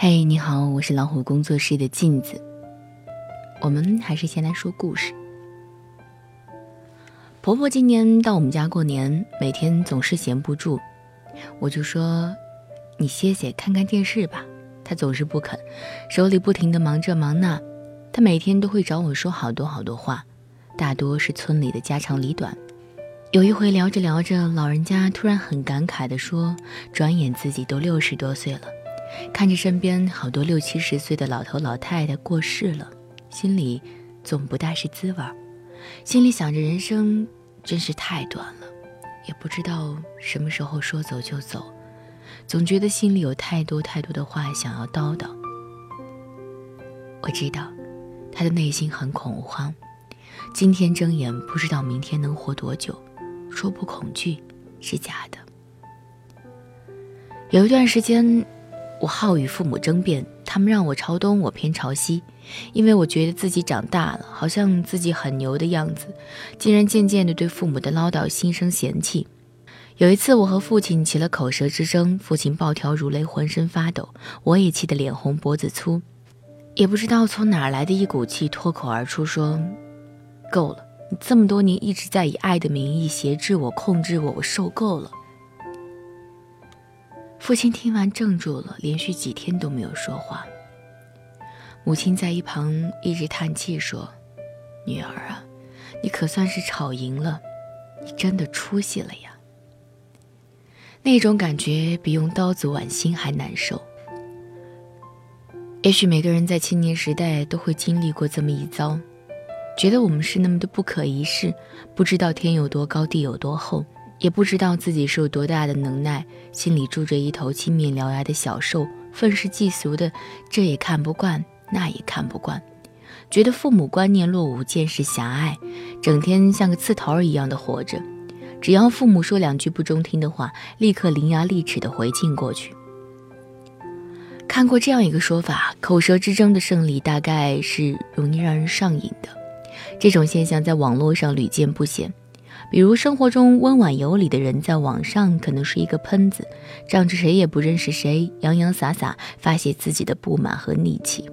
嘿，你好，我是老虎工作室的镜子。我们还是先来说故事。婆婆今年到我们家过年，每天总是闲不住，我就说：“你歇歇，看看电视吧。”她总是不肯，手里不停的忙这忙那。她每天都会找我说好多好多话，大多是村里的家长里短。有一回聊着聊着，老人家突然很感慨地说：“转眼自己都六十多岁了，看着身边好多六七十岁的老头老太太过世了，心里总不大是滋味儿。心里想着人生真是太短了，也不知道什么时候说走就走，总觉得心里有太多太多的话想要叨叨。我知道，他的内心很恐慌，今天睁眼不知道明天能活多久。”说不恐惧是假的。有一段时间，我好与父母争辩，他们让我朝东，我偏朝西，因为我觉得自己长大了，好像自己很牛的样子，竟然渐渐的对父母的唠叨心生嫌弃。有一次，我和父亲起了口舌之争，父亲暴跳如雷，浑身发抖，我也气得脸红脖子粗，也不知道从哪来的一股气，脱口而出说：“够了。”你这么多年一直在以爱的名义挟制我、控制我，我受够了。父亲听完怔住了，连续几天都没有说话。母亲在一旁一直叹气说：“女儿啊，你可算是吵赢了，你真的出息了呀。”那种感觉比用刀子剜心还难受。也许每个人在青年时代都会经历过这么一遭。觉得我们是那么的不可一世，不知道天有多高，地有多厚，也不知道自己是有多大的能耐，心里住着一头青面獠牙的小兽，愤世嫉俗的，这也看不惯，那也看不惯，觉得父母观念落伍，见识狭隘，整天像个刺头一样的活着，只要父母说两句不中听的话，立刻伶牙俐齿的回敬过去。看过这样一个说法，口舌之争的胜利，大概是容易让人上瘾的。这种现象在网络上屡见不鲜，比如生活中温婉有礼的人，在网上可能是一个喷子，仗着谁也不认识谁，洋洋洒洒发泄自己的不满和戾气。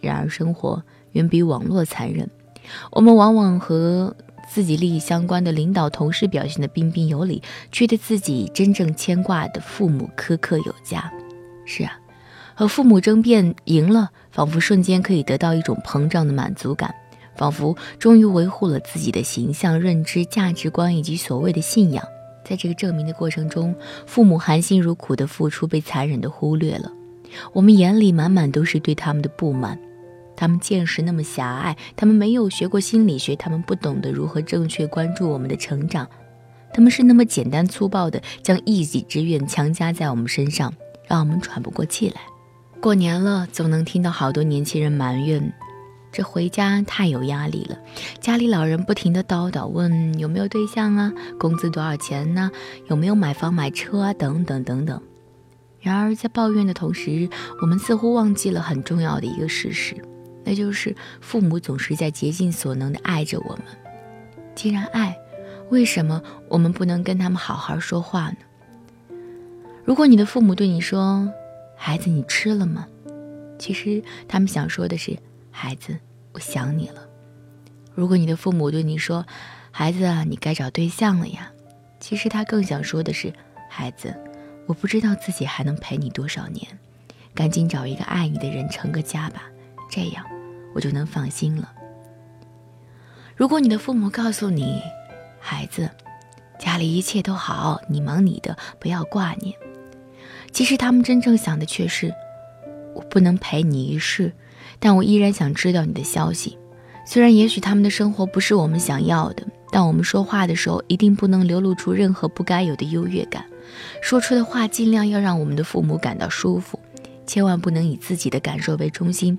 然而，生活远比网络残忍，我们往往和自己利益相关的领导、同事表现得彬彬有礼，却对自己真正牵挂的父母苛刻有加。是啊，和父母争辩赢了，仿佛瞬间可以得到一种膨胀的满足感。仿佛终于维护了自己的形象、认知、价值观以及所谓的信仰。在这个证明的过程中，父母含辛茹苦的付出被残忍的忽略了。我们眼里满满都是对他们的不满。他们见识那么狭隘，他们没有学过心理学，他们不懂得如何正确关注我们的成长。他们是那么简单粗暴的将一己之愿强加在我们身上，让我们喘不过气来。过年了，总能听到好多年轻人埋怨。这回家太有压力了，家里老人不停的叨叨，问有没有对象啊，工资多少钱呢？有没有买房买车啊？等等等等。然而在抱怨的同时，我们似乎忘记了很重要的一个事实，那就是父母总是在竭尽所能的爱着我们。既然爱，为什么我们不能跟他们好好说话呢？如果你的父母对你说：“孩子，你吃了吗？”其实他们想说的是。孩子，我想你了。如果你的父母对你说：“孩子啊，你该找对象了呀。”其实他更想说的是：“孩子，我不知道自己还能陪你多少年，赶紧找一个爱你的人成个家吧，这样我就能放心了。”如果你的父母告诉你：“孩子，家里一切都好，你忙你的，不要挂念。”其实他们真正想的却是：“我不能陪你一世。”但我依然想知道你的消息，虽然也许他们的生活不是我们想要的，但我们说话的时候一定不能流露出任何不该有的优越感，说出的话尽量要让我们的父母感到舒服，千万不能以自己的感受为中心。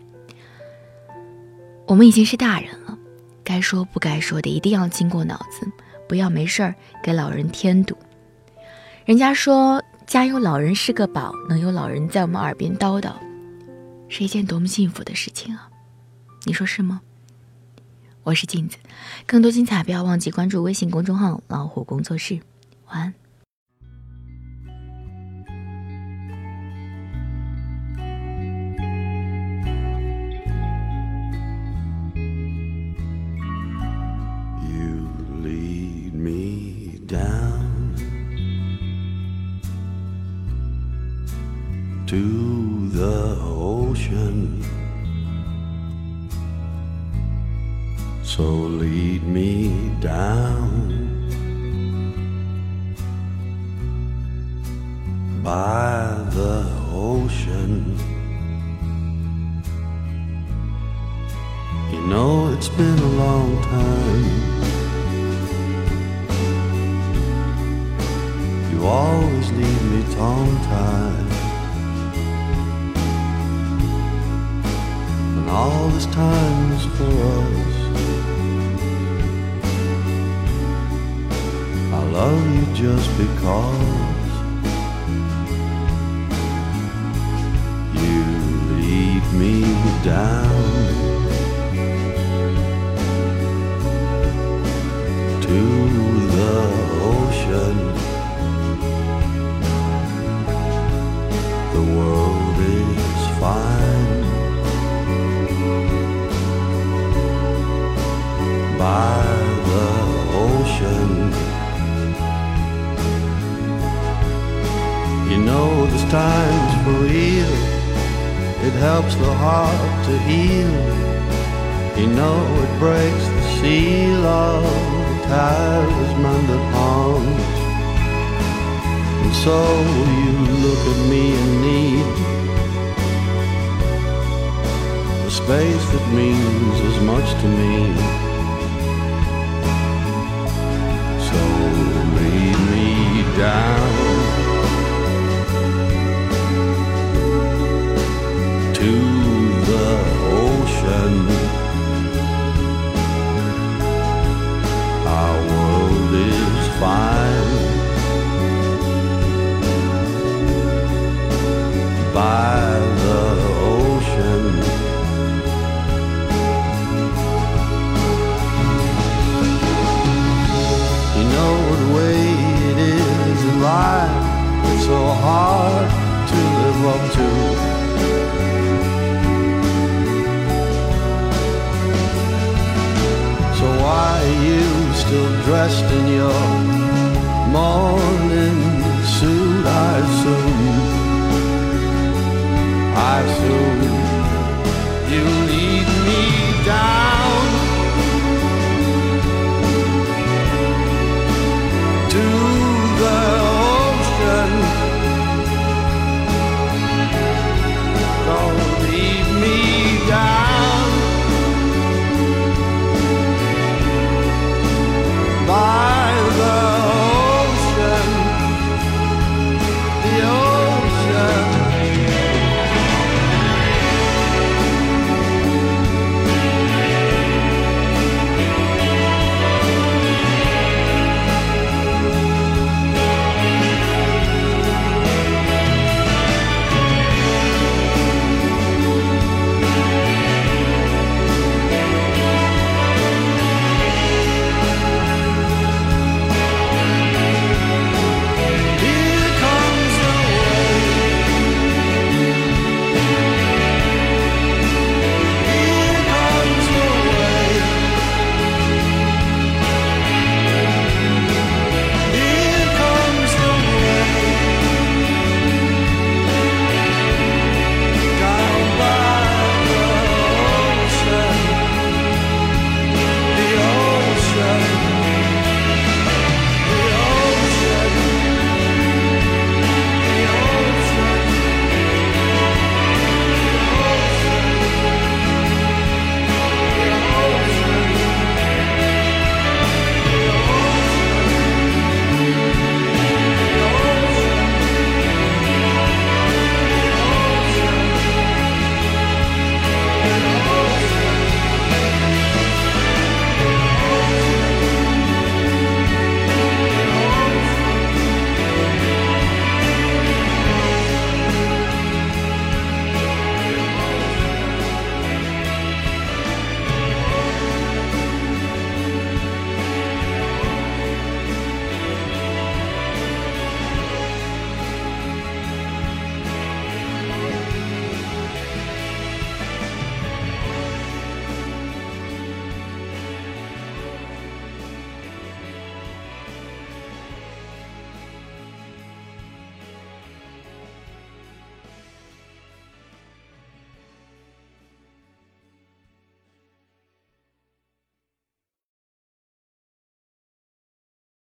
我们已经是大人了，该说不该说的一定要经过脑子，不要没事儿给老人添堵。人家说家有老人是个宝，能有老人在我们耳边叨叨。是一件多么幸福的事情啊你说是吗？我是镜子更多精彩不要忘记关注微信公众号老虎工作室晚安。Ocean. So lead me down by the ocean. You know it's been a long time. You always leave me tongue tied. All this time is for us. I love you just because you lead me down for real. It helps the heart to heal. You know it breaks the seal of the talisman that haunts. And so you look at me in need the space that means as much to me. So lead me down hard to live up to. So why are you still dressed in your morning suit? I assume, I assume you lead me down.